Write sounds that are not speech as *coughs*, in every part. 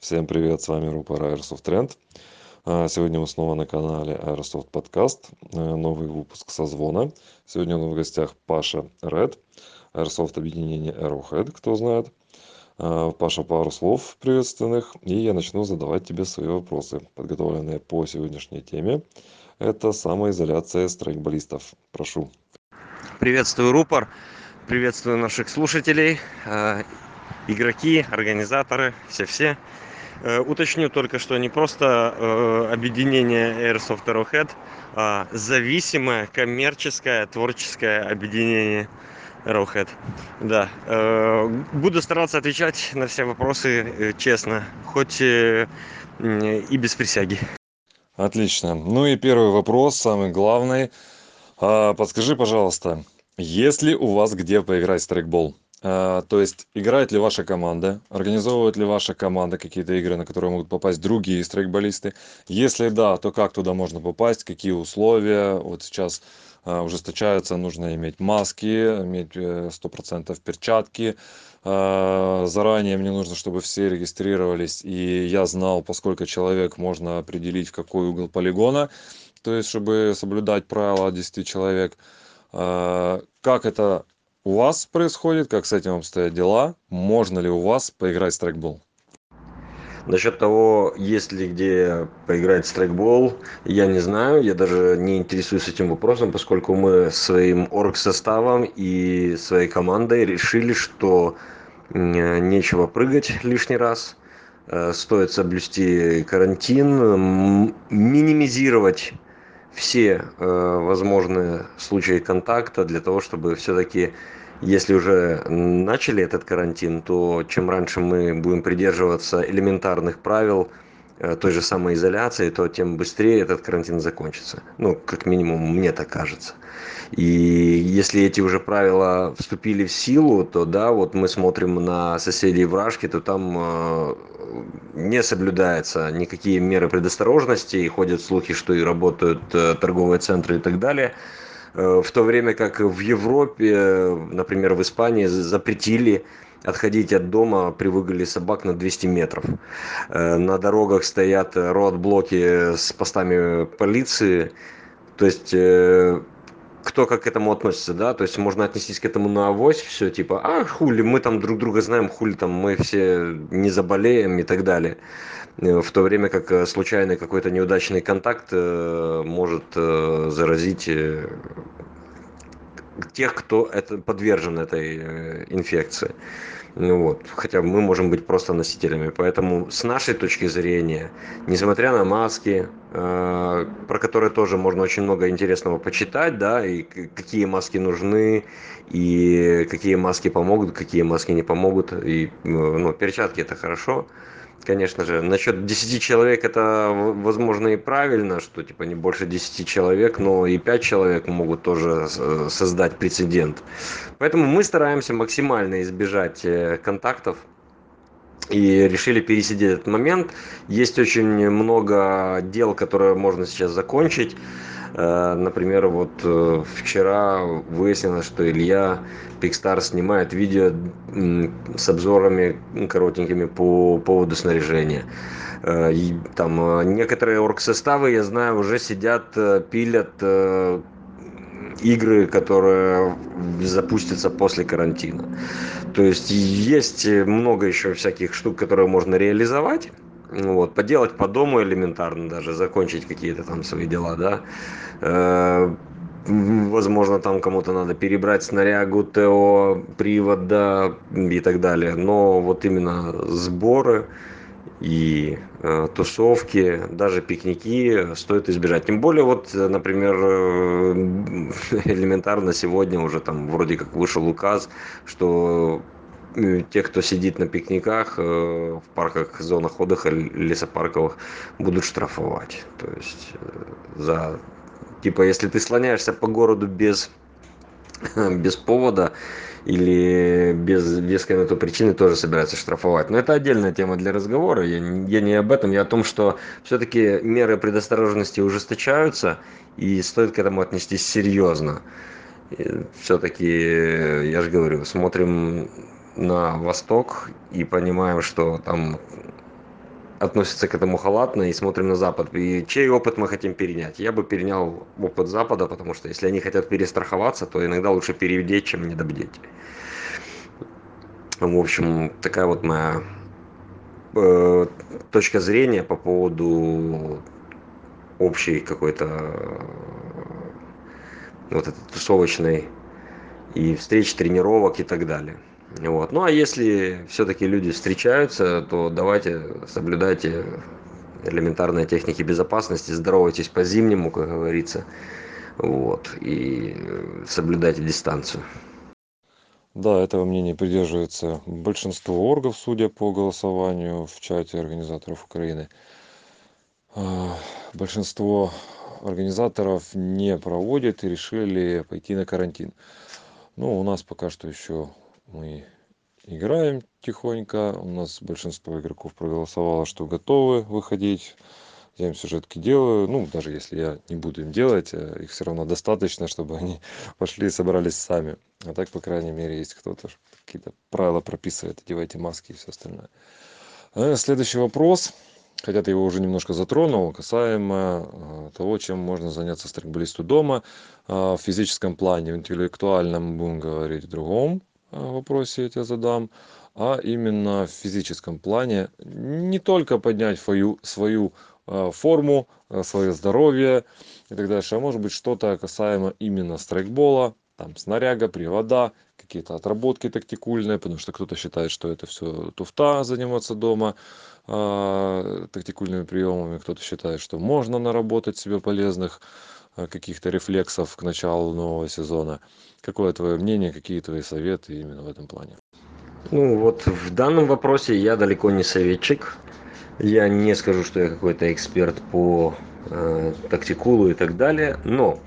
Всем привет, с вами рупор Airsoft Trend. А, Сегодня мы снова на канале Airsoft Podcast, э, новый выпуск созвона. Сегодня у нас в гостях Паша Ред, Airsoft объединение Arrowhead, кто знает. А, Паша, пару слов приветственных, и я начну задавать тебе свои вопросы, подготовленные по сегодняшней теме. Это самоизоляция страйкболистов. Прошу. Приветствую, рупор. Приветствую наших слушателей, э, игроки, организаторы, все-все. Э, уточню только, что не просто э, объединение Airsoft Arrowhead, а зависимое коммерческое творческое объединение Arrowhead. Да. Э, буду стараться отвечать на все вопросы честно, хоть и без присяги. Отлично. Ну и первый вопрос, самый главный. А, Подскажи, пожалуйста, есть ли у вас где поиграть в страйкбол? А, то есть играет ли ваша команда, организовывает ли ваша команда какие-то игры, на которые могут попасть другие страйкболисты? Если да, то как туда можно попасть, какие условия? Вот сейчас а, ужесточаются, нужно иметь маски, иметь э, сто процентов перчатки. А, Заранее мне нужно, чтобы все регистрировались, и я знал, поскольку человек можно определить, в какой угол полигона, то есть чтобы соблюдать правила 10 человек. Как это у вас происходит, как с этим обстоят дела? Можно ли у вас поиграть в страйкбол? Насчет того, есть ли где поиграть в страйкбол, я не знаю, я даже не интересуюсь этим вопросом, поскольку мы своим орг-составом и своей командой решили, что нечего прыгать лишний раз, э, стоит соблюсти карантин, минимизировать все э, возможные случаи контакта для того, чтобы все-таки если уже начали этот карантин, то чем раньше мы будем придерживаться элементарных правил той же самой изоляции, то тем быстрее этот карантин закончится. Ну, как минимум, мне так кажется. И если эти уже правила вступили в силу, то да, вот мы смотрим на соседей вражки, то там э, не соблюдается никакие меры предосторожности, и ходят слухи, что и работают э, торговые центры и так далее. Э, в то время как в Европе, э, например, в Испании запретили отходить от дома при выгуле собак на 200 метров. Э, на дорогах стоят роадблоки с постами полиции. То есть кто как к этому относится, да, то есть можно отнестись к этому на авось, все типа, а хули, мы там друг друга знаем, хули там, мы все не заболеем и так далее. Э, в то время как э, случайный какой-то неудачный контакт э, может заразить тех, кто это подвержен этой инфекции. Ну вот. Хотя мы можем быть просто носителями. Поэтому с нашей точки зрения, несмотря на маски, э, про которые тоже можно очень много интересного почитать, да, и какие маски нужны, и какие маски помогут, какие маски не помогут. И ну, перчатки это хорошо конечно же. Насчет 10 человек это, возможно, и правильно, что типа не больше 10 человек, но и 5 человек могут тоже создать прецедент. Поэтому мы стараемся максимально избежать э, контактов и решили пересидеть этот момент. Есть очень много дел, которые можно сейчас закончить. Э, например, вот э, вчера выяснилось, что Илья Пикстар снимает видео с обзорами коротенькими по поводу снаряжения. Э, и там некоторые оргсоставы, я знаю, уже сидят, пилят игры, которые запустятся после карантина. То есть есть много еще всяких штук, которые можно реализовать вот, поделать по дому элементарно даже, закончить какие-то там свои дела, да. Э, возможно, там кому-то надо перебрать снарягу, ТО, привод, да, и так далее. Но вот именно сборы и э, тусовки, даже пикники стоит избежать. Тем более, вот, например, э, *laughs* элементарно сегодня уже там вроде как вышел указ, что те, кто сидит на пикниках э, в парках, зонах отдыха, лесопарковых, будут штрафовать. То есть э, за типа, если ты слоняешься по городу без *laughs* без повода или без веской на то причины тоже собираются штрафовать. Но это отдельная тема для разговора. Я, я не об этом. Я о том, что все-таки меры предосторожности ужесточаются и стоит к этому отнестись серьезно. Все-таки, я же говорю, смотрим на восток и понимаем, что там относятся к этому халатно и смотрим на запад. И чей опыт мы хотим перенять? Я бы перенял опыт запада потому что если они хотят перестраховаться то иногда лучше переюдеть чем недобдеть. В общем такая вот моя э, точка зрения по поводу общей какой-то э, вот этой тусовочной и встреч тренировок и так далее вот. Ну а если всё-таки люди встречаются то давайте соблюдайте элементарные техники безопасности здоровайтесь по-зимнему как говорится вот и соблюдайте дистанцию. Да этого мнения придерживается большинство оргов судя по голосованию в чате организаторов украины. А, большинство организаторов не проводит и решили пойти на карантин. Ну у нас пока что ещё мы играем тихонько. У нас большинство игроков проголосовало что готовы выходить. Я им сюжетки делаю. Ну даже если я не буду им делать их всё равно достаточно чтобы они *laughs* пошли и собрались сами. А так по крайней мере есть кто-то какие-то правила прописывает одевайте маски и всё остальное. Следующий вопрос. Хотя ты его уже немножко затронул касаемо того чем можно заняться страйкболисту дома в физическом плане интеллектуальном будем говорить в другом вопросе я тебе задам а именно в физическом плане. Не только поднять свою свою форму своё здоровье и так дальше а может быть что-то касаемо именно страйкбола там снаряга привода какие-то отработки тактикульные потому что кто-то считает что это всё туфта заниматься дома тактикульными приёмами кто-то считает что можно наработать себе полезных каких-то рефлексов к началу нового сезона. Какое твоё мнение какие твои советы именно в этом плане? Ну вот в данном вопросе я далеко не советчик. Я не скажу что я какой-то эксперт по тактикулу и так далее но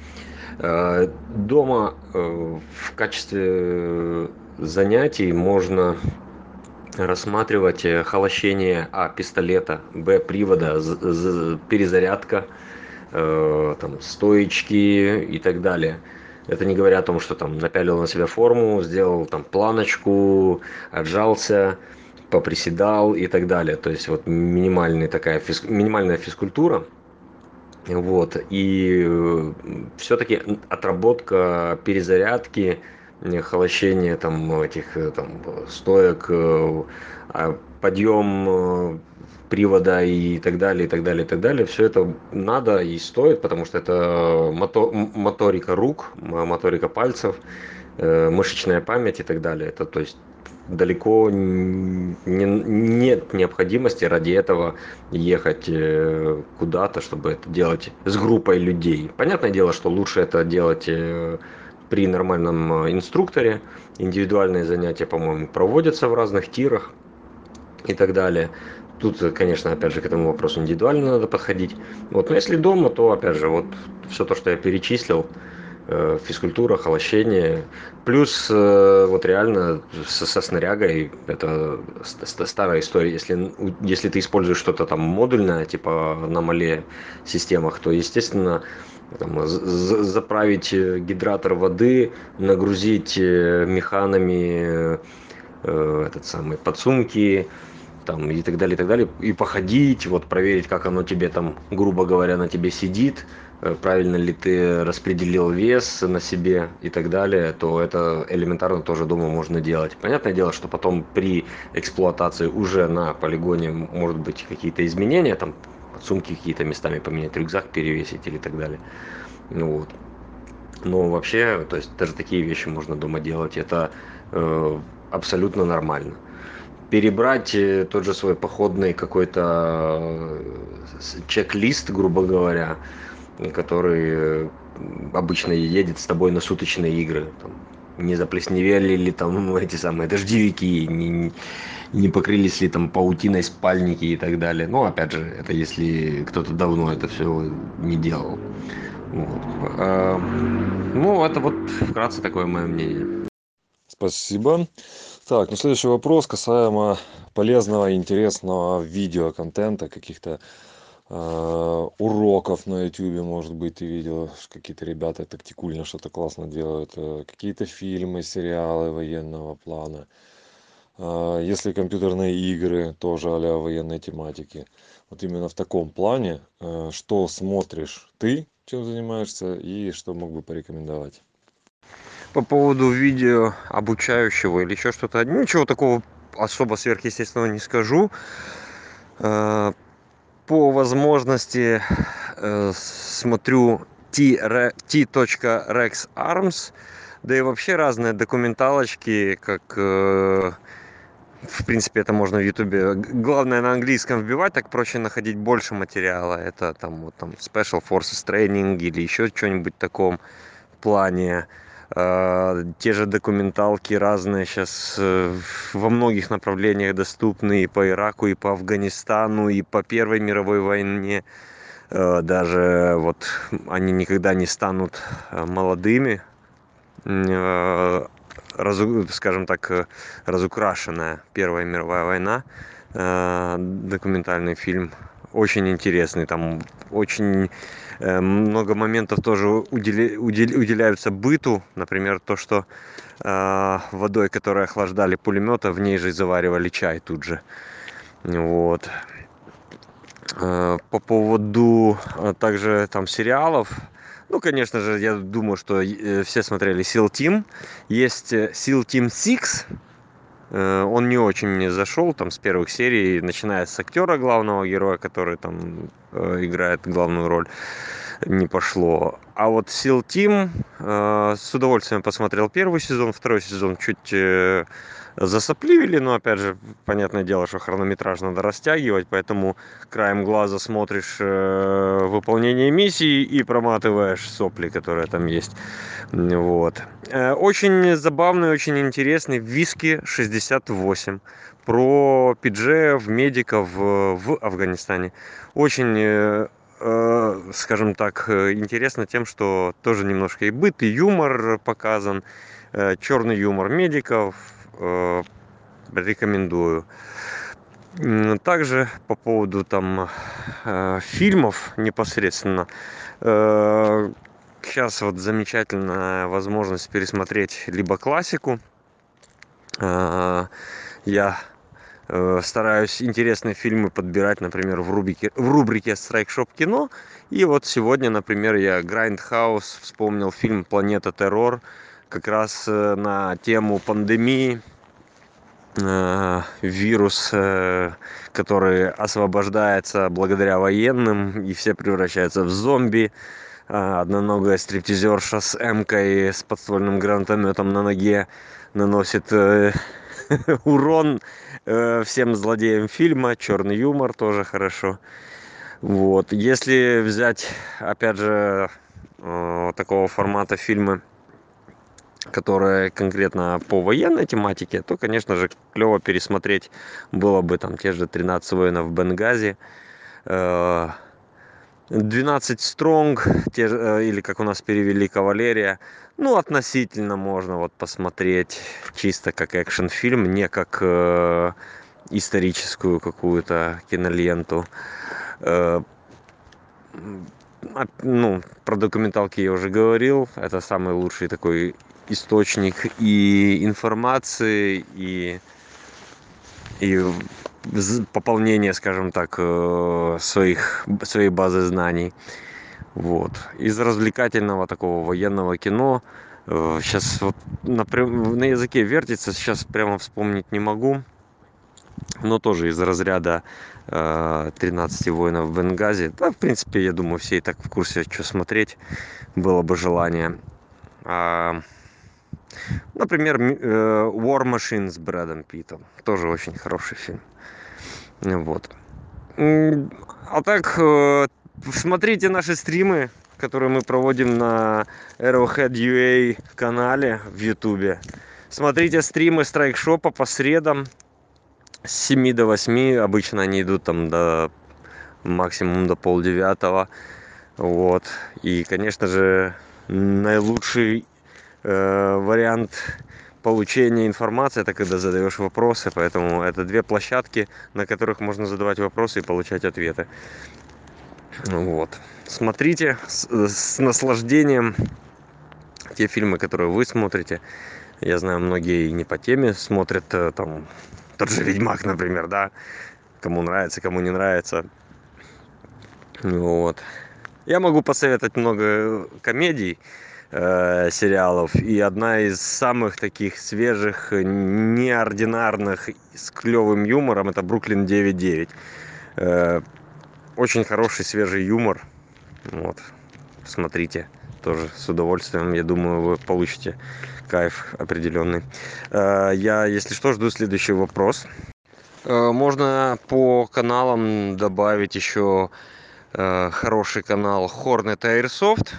дома в качестве занятий можно рассматривать холощение а пистолета б привода перезарядка там стоечки и так далее. Это не говоря о том что там напялил на себя форму сделал там планочку отжался поприседал и так далее. То есть вот минимальная такая минимальная физкультура. Вот. И всё-таки отработка перезарядки холощение там этих там стоек подъём привода и так далее и так далее и так далее. Всё это надо и стоит потому что это моторика рук моторика пальцев мышечная память и так далее. Это то есть далеко нет необходимости ради этого ехать куда-то чтобы это делать с группой людей. Понятное дело что лучше это делать при нормальном инструкторе. Индивидуальные занятия по-моему проводятся в разных тирах и так далее тут конечно опять же к этому вопросу индивидуально надо подходить. Вот но если дома то опять же вот всё то что я перечислил физкультура холощение плюс вот реально со снарягой это старая история. Если если ты используешь что-то там модульное типа на мале системах то естественно там заправить гидратор воды нагрузить механами этот самый подсумки там и так далее и так далее. И походить вот проверить как оно тебе там грубо говоря на тебе сидит правильно ли ты распределил вес на себе и так далее то это элементарно тоже дома можно делать. Понятное дело что потом при эксплуатации уже на полигоне может быть какие-то изменения там сумки какие-то местами поменять рюкзак перевесить или так далее. Ну вот. Но вообще то есть даже такие вещи можно дома делать это абсолютно нормально перебрать тот же свой походный какой-то чек-лист грубо говоря который обычно едет с тобой на суточные игры. Там не заплесневели ли там *laughs* эти самые дождевики не не покрылись ли там паутиной спальники и так далее. Но опять же это если кто-то давно это всё не делал. Вот. Ну это вот вкратце такое моё мнение. Спасибо так ну следующий вопрос касаемо полезного интересного видеоконтента каких-то уроков на ютубе может быть ты видел какие-то ребята тактикульно что-то классно делают какие-то фильмы сериалы военного плана если компьютерные игры тоже а-ля военной тематики. Вот именно в таком плане что смотришь ты чем занимаешься и что мог бы порекомендовать по поводу видео обучающего или ещё что-то. Ничего такого особо сверхъестественного не скажу. По возможности смотрю ти ти точка рекс армс да и вообще разные документалочки как в принципе это можно в ютубе. Главное на английском вбивать так проще находить больше материала. Это там вот там special forces training или ещё что-нибудь таком плане те же документалки разные сейчас во многих направлениях доступны и по ираку и по афганистану и по первой мировой войне. Даже вот они никогда не станут молодыми скажем так разукрашенная первая мировая война. Документальный фильм очень интересный там очень много моментов тоже уделяются быту. Например то что водой которой охлаждали пулемёты в ней же заваривали чай тут же. Вот. По поводу также там сериалов. Ну конечно же я думаю что все смотрели сил тим. Есть сил тим сикс он не очень мне зашёл там с первых серий начиная с актёра главного героя который там играет главную роль не пошло. А вот сил тим с удовольствием посмотрел первый сезон второй сезон чуть засопливили но опять же понятное дело что хронометраж надо растягивать поэтому краем глаза смотришь выполнение миссии и проматываешь сопли которые там есть. Вот. Очень забавный очень интересный виски шестьдесят восемь про пиджеев медиков в афганистане. Очень скажем так интересно тем что тоже немножко и быт и юмор показан. Чёрный юмор медиков рекомендую. Также по поводу там фильмов непосредственно. Сейчас вот замечательная возможность пересмотреть либо классику. Я стараюсь интересные фильмы подбирать например в рубрике в рубрике страйк шоп кино и вот сегодня например я Grindhouse вспомнил фильм планета террор как раз на тему пандемии вирус который освобождается благодаря военным и все превращаются в зомби. Одноногая стриптизерша с эмкой с подствольным гранатомётом на ноге наносит *laughs* урон всем злодеям фильма. Чёрный юмор тоже хорошо. Вот. Если взять опять же такого формата фильмы которые конкретно по военной тематике то конечно же клёво пересмотреть было бы там те же тринадцать воинов в бенгази. Двенадцать стронг же или как у нас перевели кавалерия. Ну относительно можно вот посмотреть чисто как экшн фильм не как историческую какую-то киноленту. Ну про документалки я уже говорил. Это самый лучший такой источник и информации и и пополнение скажем так своих своей базы знаний. Вот. Из развлекательного такого военного кино сейчас вот на на языке вертится сейчас прямо вспомнить не могу но тоже из разряда тринадцати воинов в бенгази да в принципе я думаю все и так в курсе что смотреть. Было бы желание например war machine с брэдом питтом. Тоже очень хороший фильм. Вот. А так смотрите наши стримы которые мы проводим на arrowhead ua канале в ютубе. Смотрите стримы страйк шопа по средам. С семи до восьми. Обычно они идут там до максимум до полдевятого. Вот. И конечно же наилучший вариант получения информации это когда задаёшь вопросы. Поэтому это две площадки на которых можно задавать вопросы и получать ответы. Вот. Смотрите с наслаждением те фильмы которые вы смотрите. Я знаю, многие не по теме смотрят, э, там, тот же Ведьмак, например, да, кому нравится, кому не нравится. Вот. Я могу посоветовать много комедий, э, сериалов, и одна из самых таких свежих, неординарных, с клевым юмором, это «Бруклин 9.9». Э, очень хороший свежий юмор, вот, смотрите тоже с удовольствием, я думаю, вы получите кайф определенный. Э, я, если что, жду следующий вопрос. Э, можно по каналам добавить еще э, хороший канал Hornet Airsoft.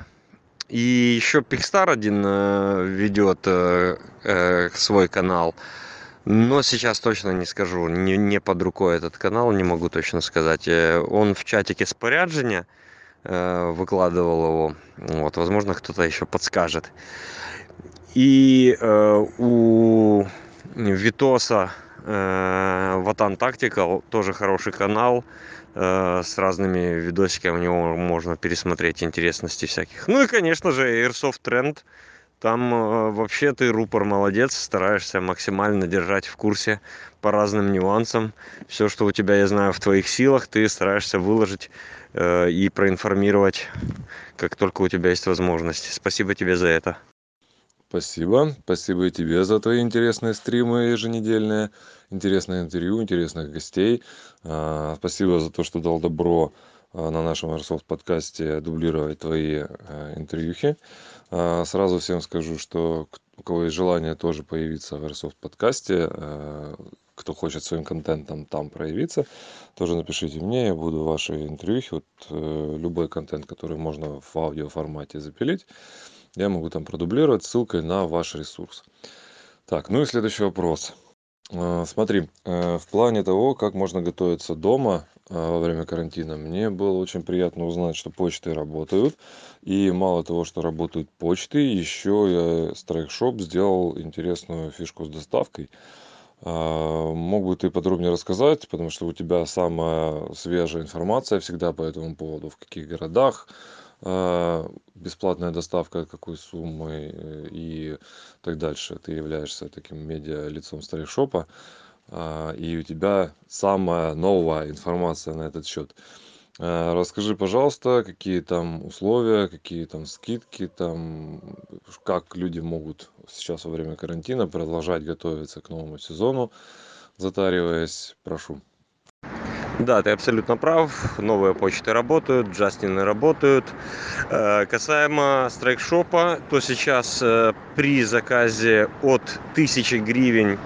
И еще Pixstar один ведет свой канал. Но сейчас точно не скажу, не, не под рукой этот канал, не могу точно сказать. Он в чатике споряджения выкладывал его. Вот, возможно, кто-то еще подскажет. И э, у Витоса э, Ватан Tactical тоже хороший канал э, с разными видосиками. У него можно пересмотреть интересности всяких. Ну и, конечно же, Airsoft Trend. Там э, вообще ты, рупор, молодец, стараешься максимально держать в курсе по разным нюансам. Все, что у тебя, я знаю, в твоих силах, ты стараешься выложить э, и проинформировать, как только у тебя есть возможность. Спасибо тебе за это. Спасибо. Спасибо и тебе за твои интересные стримы еженедельные, интересное интервью, интересных гостей. А, спасибо за то, что дал добро а, на нашем Airsoft подкасте дублировать твои а, интервьюхи. Сразу всем скажу, что у кого есть желание тоже появиться в Airsoft подкасте, кто хочет своим контентом там проявиться, тоже напишите мне, я буду ваши интервьюхи, вот э, любой контент, который можно в аудио формате запилить, я могу там продублировать ссылкой на ваш ресурс. Так, ну и следующий вопрос. А, смотри, э, в плане того, как можно готовиться дома а, во время карантина, мне было очень приятно узнать, что почты работают. И мало того, что работают почты, еще я Страйкшоп сделал интересную фишку с доставкой. Мог бы ты подробнее рассказать, потому что у тебя самая свежая информация всегда по этому поводу, в каких городах, бесплатная доставка какой суммы э, и так дальше. Ты являешься таким медиа лицом старишопа, а, и у тебя самая новая информация на этот счет. А, расскажи, пожалуйста, какие там условия, какие там скидки, там, как люди могут сейчас во время карантина продолжать готовиться к новому сезону, затариваясь, прошу. Да, ты абсолютно прав. Новые почты работают, Джастины работают. Э, касаемо страйкшопа, то сейчас э, при заказе от 1000 гривен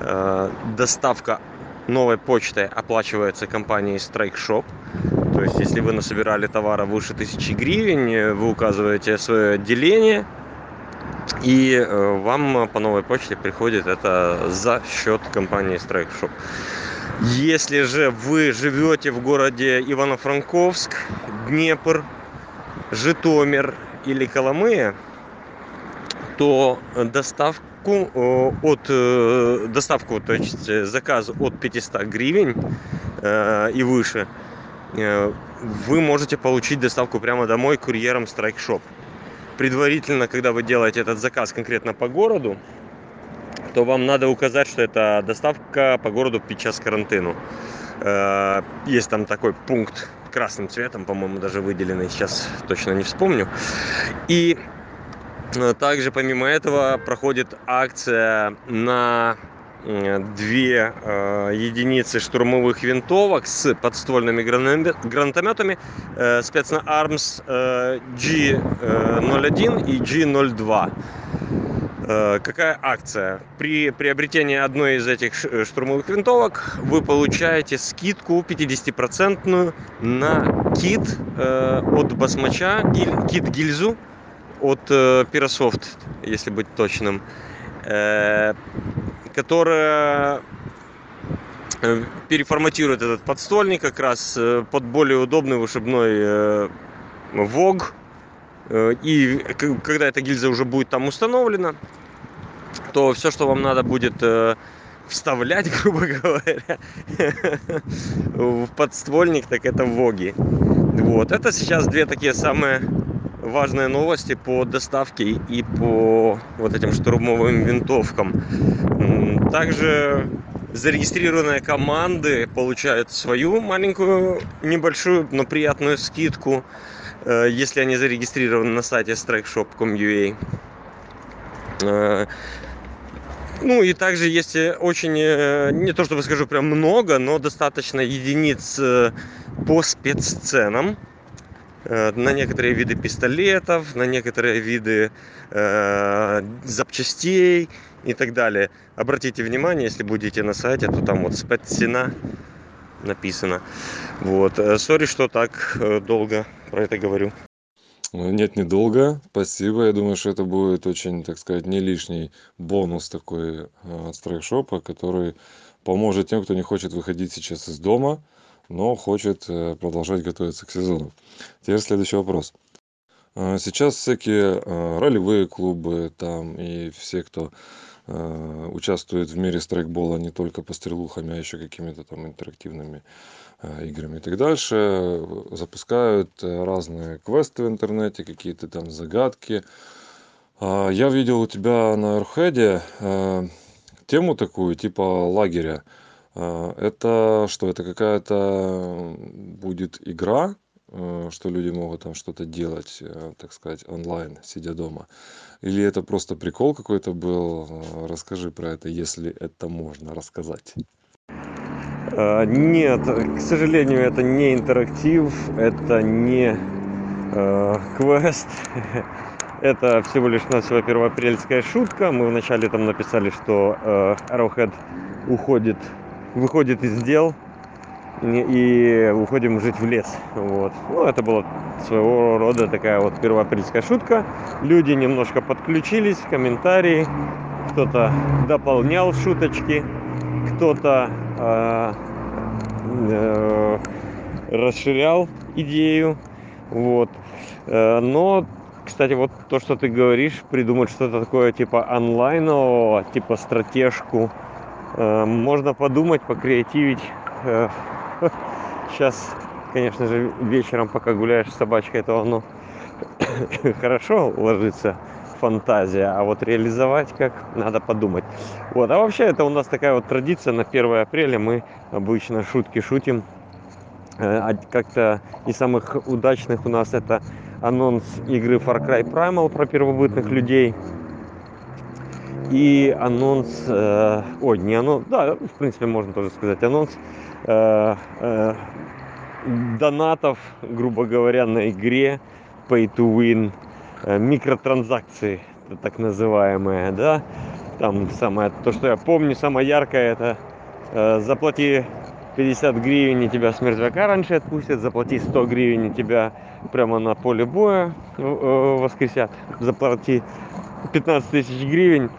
э, доставка новой почты оплачивается компанией Страйкшоп. То есть, если вы насобирали товара выше 1000 гривен, вы указываете свое отделение, и вам по новой почте приходит это за счет компании Страйкшоп. Если же вы живете в городе Ивано-Франковск, Днепр, Житомир или Коломыя, то доставку э, от э, доставку, то есть заказ от 500 гривен э, и выше, вы можете получить доставку прямо домой курьером Shop. Предварительно, когда вы делаете этот заказ конкретно по городу, то вам надо указать, что это доставка по городу під час карантину. Э, есть там такой пункт красным цветом, по-моему, даже выделенный, сейчас точно не вспомню. И э, также помимо этого проходит акция на две э, единицы штурмовых винтовок с подствольными гранатометами э, спецна Arms э, G01 и G02. Э, какая акция? При приобретении одной из этих э, штурмовых винтовок вы получаете скидку 50% на кит э, от басмача, кит гильзу от Pirasoft, если быть точным, которая переформатирует этот подствольник как раз под более удобный вышибной ВОГ и когда эта гильза уже будет там установлена, то все, что вам надо будет э, вставлять, *laughs* грубо говоря, *laughs* в подствольник, так это воги. Вот, это сейчас две такие самые важные новости по доставке и по вот этим штурмовым винтовкам. Также зарегистрированные команды получают свою маленькую, небольшую, но приятную скидку, э, если они зарегистрированы на сайте strikeshop.com.ua. Э, ну и также есть очень, э, не то чтобы скажу прям много, но достаточно единиц по спецценам на некоторые виды пистолетов, на некоторые виды э, запчастей и так далее. Обратите внимание, если будете на сайте, то там вот спеццена написано. Вот. Э, сори, что так э, долго про это говорю. Нет, недолго. Спасибо. Я думаю, что это будет очень, так сказать, не лишний бонус такой э, от страйкшопа, который поможет тем, кто не хочет выходить сейчас из дома, но хочет продолжать готовиться к сезону. Теперь следующий вопрос. Сейчас всякие ролевые клубы там и все, кто участвует в мире страйкбола не только по стрелухами, а еще какими-то там интерактивными э, играми и так дальше. Запускают э, разные квесты в интернете, какие-то там загадки. А, я видел у тебя на Археде тему такую, типа лагеря. Это что, это какая-то будет игра, что люди могут там что-то делать, так сказать, онлайн, сидя дома? Или это просто прикол какой-то был? Расскажи про это, если это можно рассказать. Нет, к сожалению, это не интерактив, это не э, квест. *laughs* Это всего лишь навсего первоапрельская шутка. Мы вначале там написали, что э, Arrowhead уходит, выходит из дел и уходим жить в лес. Вот. Ну, это была своего рода такая вот первоапрельская шутка. Люди немножко подключились, комментарии, кто-то дополнял шуточки, кто-то э, э, расширял идею. Вот. Э, но, кстати, вот то, что ты говоришь, придумать что-то такое типа онлайнового, типа стратежку, э, можно подумать, покреативить. *laughs* Сейчас, конечно же, вечером, пока гуляешь с собачкой, то оно *coughs* хорошо ложится фантазия, а вот реализовать как надо подумать. Вот, а вообще это у нас такая вот традиция на 1 апреля мы обычно шутки шутим. Э, как-то из самых удачных у нас это анонс игры Far Cry Primal про первобытных людей. И анонс, э, ой, не анонс, да, в принципе можно тоже сказать анонс донатов, грубо говоря, на игре Pay to Win, э, микротранзакции, так называемые, да, там самое, то, что я помню, самое яркое, это э, заплати 50 гривен и тебя с мертвяка раньше отпустят, заплати 100 гривен и тебя прямо на поле боя э, воскресят, заплати 15 тысяч гривен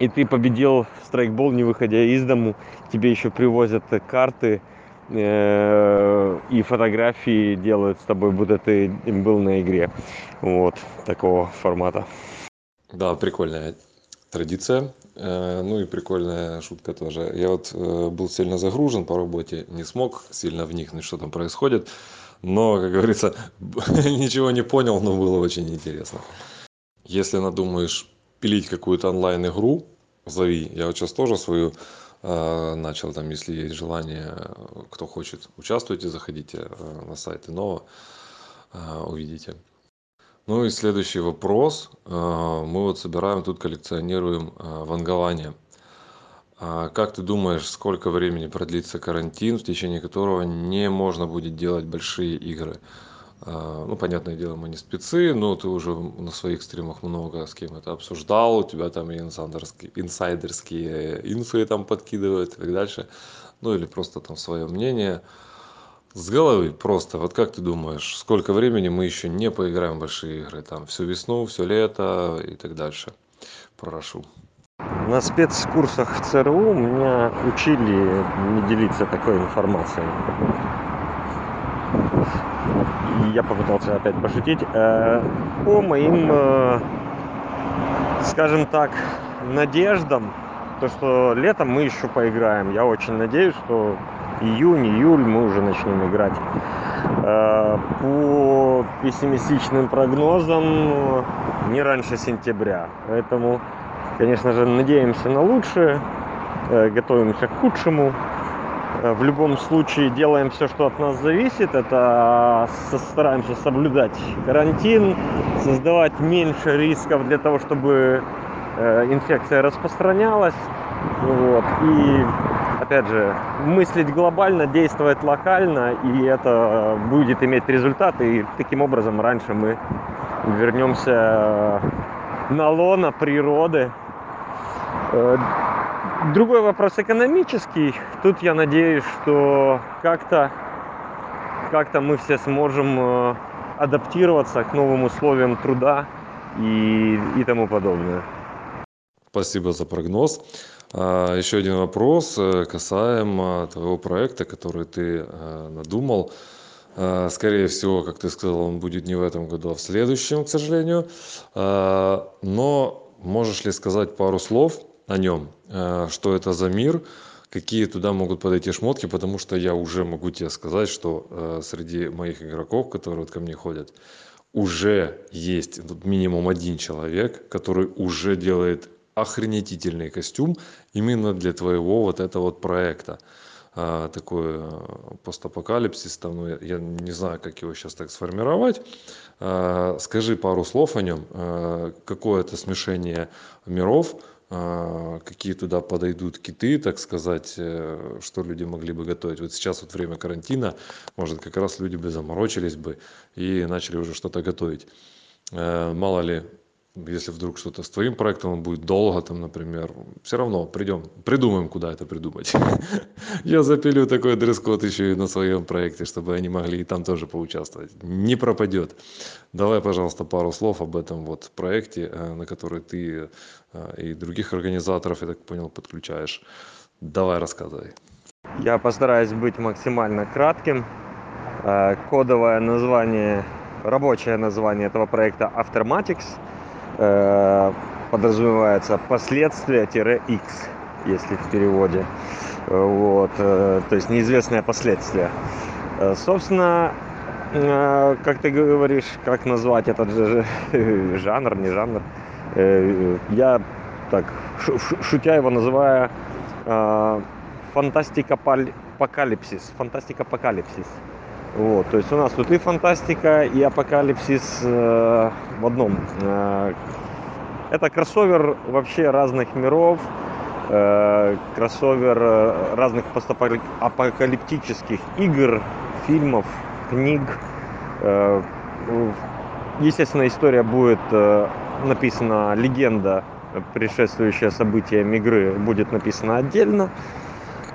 и ты победил страйкбол, не выходя из дому, тебе еще привозят карты э, и фотографии делают с тобой, будто ты был на игре. Вот, такого формата. Да, прикольная традиция. Э, ну и прикольная шутка тоже. Я вот э, был сильно загружен по работе, не смог сильно вникнуть, что там происходит. Но, как говорится, *laughs* ничего не понял, но было очень интересно. Если надумаешь пилить какую-то онлайн игру зови. Я вот сейчас тоже свою э, начал там если есть желание кто хочет участвуйте заходите э, на сайт иного э, увидите. Ну и следующий вопрос. Мы вот собираем тут коллекционируем вангование. Как ты думаешь сколько времени продлится карантин в течение которого не можно будет делать большие игры? а, ну, понятное дело, мы не спецы, но ты уже на своих стримах много с кем это обсуждал, у тебя там и инсайдерские, инсайдерские инфы там подкидывают и так дальше. Ну, или просто там свое мнение. С головы просто, вот как ты думаешь, сколько времени мы еще не поиграем в большие игры? Там всю весну, все лето и так дальше. Прошу. На спецкурсах в ЦРУ меня учили не делиться такой информацией я попытался опять пошутить, э, по моим, э, скажем так, надеждам, то, что летом мы еще поиграем. Я очень надеюсь, что июнь, июль мы уже начнем играть. Э, по пессимистичным прогнозам не раньше сентября. Поэтому, конечно же, надеемся на лучшее, готовимся к худшему. Э, в любом случае делаем все, что от нас зависит. Это стараемся соблюдать карантин, создавать меньше рисков для того, чтобы инфекция распространялась. Вот. И опять же, мыслить глобально, действовать локально, и это будет иметь результаты. И таким образом раньше мы вернемся на лона природы. Э, другой вопрос экономический. Тут я надеюсь, что как-то как-то мы все сможем э, адаптироваться к новым условиям труда и, и тому подобное. Спасибо за прогноз. А, Еще один вопрос э, касаемо твоего проекта, который ты э, надумал. А, скорее всего, как ты сказал, он будет не в этом году, а в следующем, к сожалению. А, но можешь ли сказать пару слов о нем? Что это за мир? Какие туда могут подойти шмотки? Потому что я уже могу тебе сказать, что э, среди моих игроков, которые вот ко мне ходят, уже есть минимум один человек, который уже делает охренетительный костюм именно для твоего вот этого вот проекта а, такой постапокалипсис там ну, я не знаю как его сейчас так сформировать скажи пару слов о нем какое это смешение миров какие туда подойдут киты так сказать э, что люди могли бы готовить. Вот сейчас вот время карантина может как раз люди бы заморочились бы и начали уже что-то готовить. Э, мало ли если вдруг что-то с твоим проектом он будет долго там например все равно придем придумаем куда это придумать. *laughs* Я запилю такой дресс-код еще и на своем проекте чтобы они могли и там тоже поучаствовать. Не пропадет давай пожалуйста пару слов об этом вот проекте э, на который ты э, и других организаторов я так понял подключаешь. Давай рассказывай. Я постараюсь быть максимально кратким. Э, кодовое название рабочее название этого проекта Aftermatics подразумевается последствия-x, если в переводе. Вот, э, то есть неизвестное последствия. Э, собственно, как ты говоришь, как назвать этот же *laughs* жанр, не жанр, я так шутя его называю фантастика апокалипсис, фантастика апокалипсис. Вот, то есть у нас тут и фантастика, и апокалипсис э, в одном. Э, это кроссовер вообще разных миров, э, кроссовер э, разных постапокалиптических игр, фильмов, книг. Э, естественно, история будет э, написана, легенда, предшествующая событиям игры, будет написана отдельно.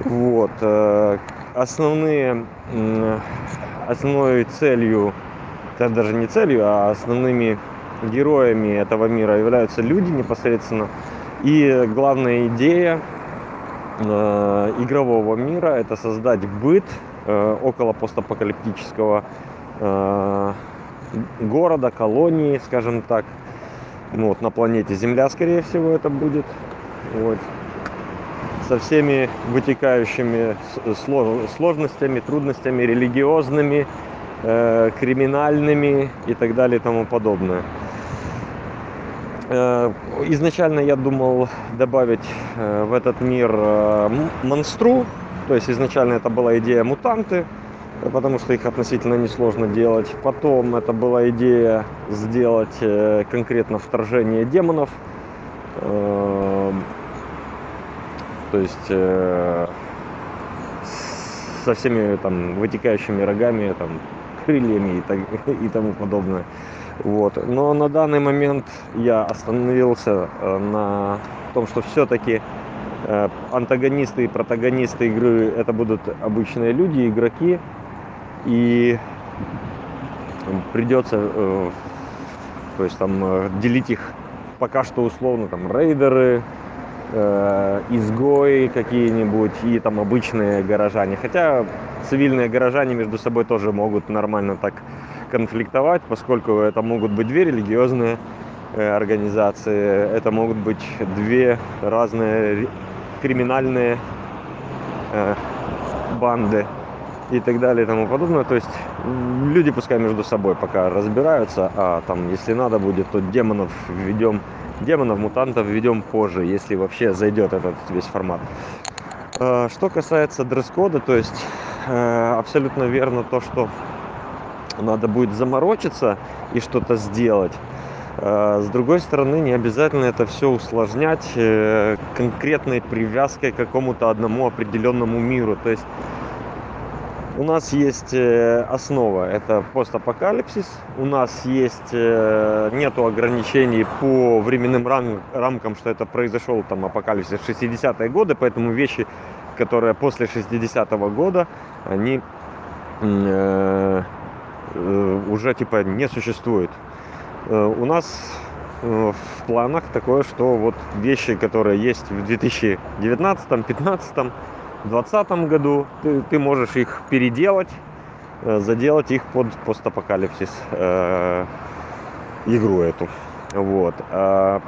Вот. Э, основные основной целью, даже не целью, а основными героями этого мира являются люди непосредственно. И главная идея э, игрового мира это создать быт э, около постапокалиптического э, города, колонии, скажем так. Ну, вот на планете Земля, скорее всего, это будет. Вот со всеми вытекающими сложностями, трудностями религиозными, э, криминальными и так далее и тому подобное. Э, изначально я думал добавить э, в этот мир монстру, то есть изначально это была идея мутанты, потому что их относительно несложно делать. Потом это была идея сделать конкретно вторжение демонов то есть э, со всеми там вытекающими рогами, там, крыльями и, так, *laughs* и тому подобное. Вот. Но на данный момент я остановился э, на том, что все-таки э, антагонисты и протагонисты игры это будут обычные люди, игроки. И придется э, то есть там делить их пока что условно там рейдеры, изгои какие-нибудь и там обычные горожане. Хотя цивильные горожане между собой тоже могут нормально так конфликтовать, поскольку это могут быть две религиозные э, организации, это могут быть две разные криминальные э, банды и так далее и тому подобное. То есть люди пускай между собой пока разбираются, а там, если надо будет, то демонов введем, демонов, мутантов введем позже, если вообще зайдет этот весь формат. А, что касается дресс-кода, то есть э, абсолютно верно то, что надо будет заморочиться и что-то сделать. А, с другой стороны, не обязательно это все усложнять э, конкретной привязкой к какому-то одному определенному миру. То есть у нас есть э, основа, это постапокалипсис. У нас есть э, нету ограничений по временным рам- рамкам, что это произошел там апокалипсис в 60-е годы, поэтому вещи, которые после 60-го года, они э, э, уже типа не существуют. У нас в планах такое, что вот вещи, которые есть в 2019, 2015, 2020 году, ты, ты можешь их переделать, э, заделать их под постапокалипсис э, игру эту. Вот. А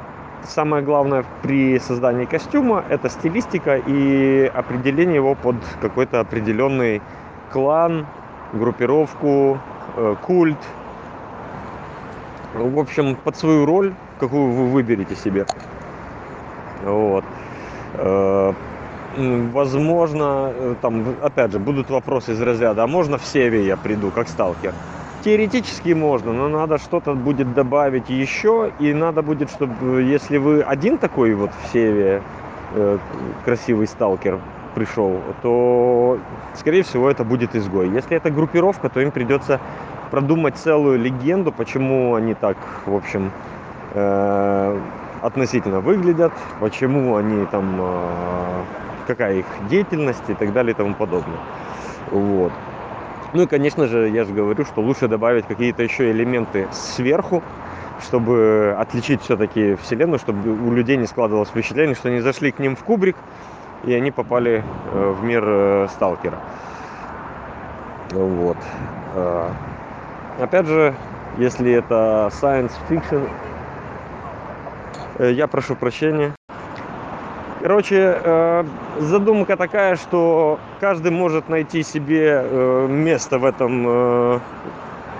самое главное при создании костюма это стилистика и определение его под какой-то определенный клан, группировку, э, культ. В общем, под свою роль, какую вы выберете себе. Вот. Э, возможно, э, там, опять же, будут вопросы из разряда, а можно в Севе я приду, как сталкер? Теоретически можно, но надо что-то будет добавить еще, и надо будет, чтобы, если вы один такой вот в Севе, э, красивый сталкер пришел, то, скорее всего, это будет изгой. Если это группировка, то им придется продумать целую легенду, почему они так, в общем, э, относительно выглядят, почему они там э, какая их деятельность и так далее и тому подобное. Вот. Ну и, конечно же, я же говорю, что лучше добавить какие-то еще элементы сверху, чтобы отличить все-таки Вселенную, чтобы у людей не складывалось впечатление, что они зашли к ним в кубрик, и они попали э, в мир э, сталкера. Вот. Э, опять же, если это science fiction, я прошу прощения. Короче, э, задумка такая, что каждый может найти себе э, место в этом э,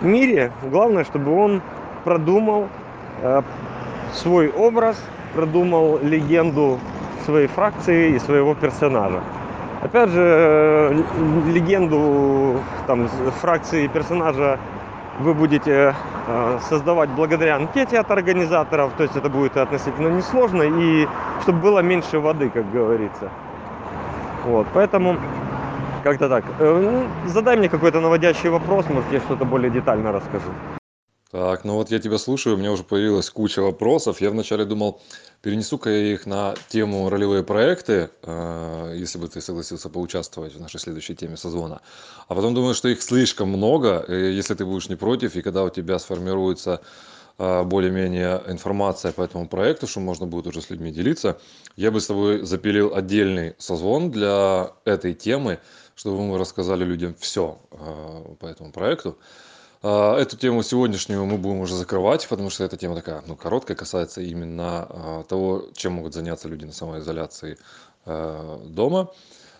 мире. Главное, чтобы он продумал свой образ, продумал легенду своей фракции и своего персонажа. Опять же, легенду там, фракции персонажа вы будете э, создавать благодаря анкете от организаторов, то есть это будет относительно несложно и чтобы было меньше воды, как говорится. Вот, поэтому как-то так. Э, ну, задай мне какой-то наводящий вопрос, может я что-то более детально расскажу. Так, ну вот я тебя слушаю, у меня уже появилась куча вопросов. Я вначале думал, перенесу-ка я их на тему ролевые проекты, э, если бы ты согласился поучаствовать в нашей следующей теме созвона. А потом думаю, что их слишком много, э, если ты будешь не против, и когда у тебя сформируется э, более-менее информация по этому проекту, что можно будет уже с людьми делиться, я бы с тобой запилил отдельный созвон для этой темы, чтобы мы рассказали людям все по этому проекту. А, эту тему сегодняшнюю мы будем уже закрывать, потому что эта тема такая, ну, короткая, касается именно а, того, чем могут заняться люди на самоизоляции а, дома.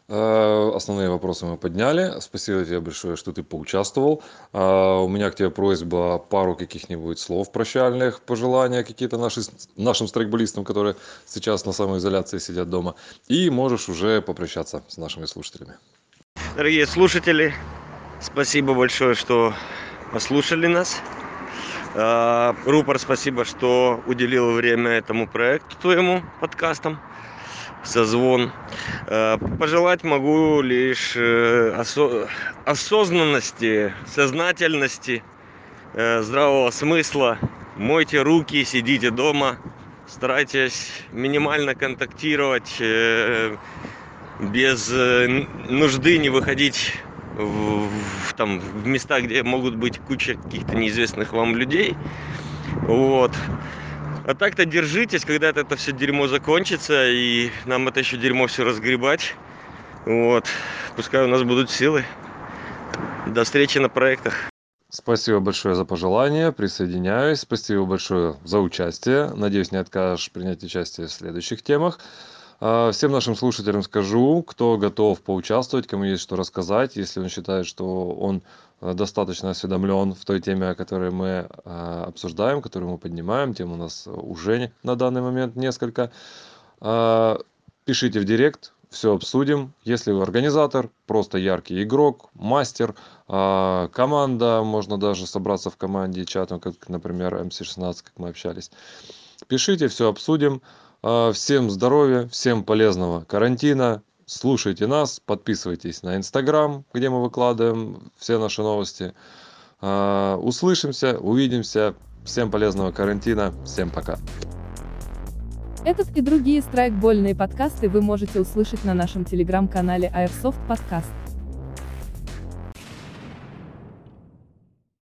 Основные вопросы мы подняли. Спасибо тебе большое, что ты поучаствовал. У меня к тебе просьба пару каких-нибудь слов прощальных, пожелания какие-то наши, нашим страйкболистам, которые сейчас на самоизоляции сидят дома. И можешь уже попрощаться с нашими слушателями. Дорогие слушатели, спасибо большое, что послушали нас. А, Рупор, спасибо, что уделил время этому проекту твоему подкастам. Созвон. А, пожелать могу лишь э, осо- осознанности, сознательности, э, здравого смысла. Мойте руки, сидите дома, старайтесь минимально контактировать, э, без нужды не выходить в, там, в места, где могут быть куча каких-то неизвестных вам людей. Вот. А так-то держитесь, когда это все дерьмо закончится, и нам это еще дерьмо все разгребать. Вот. Пускай у нас будут силы. До встречи на проектах. Спасибо большое за пожелание, присоединяюсь. Спасибо большое за участие. Надеюсь, не откажешь принять участие в следующих темах. А, всем нашим слушателям скажу, кто готов поучаствовать, кому есть что рассказать, если он считает, что он э, достаточно осведомлен в той теме, о которой мы а, обсуждаем, которую мы поднимаем, тем у нас уже на данный момент несколько. А, пишите в директ, все обсудим. Если вы организатор, просто яркий игрок, мастер, команда, можно даже собраться в команде чатом, как, например, MC16, как мы общались. Пишите, все обсудим. А, всем здоровья, всем полезного карантина. Слушайте нас, подписывайтесь на Инстаграм, где мы выкладываем все наши новости. А, услышимся, увидимся. Всем полезного карантина. Всем пока. Этот и другие страйкбольные подкасты вы можете услышать на нашем телеграм-канале Airsoft Podcast.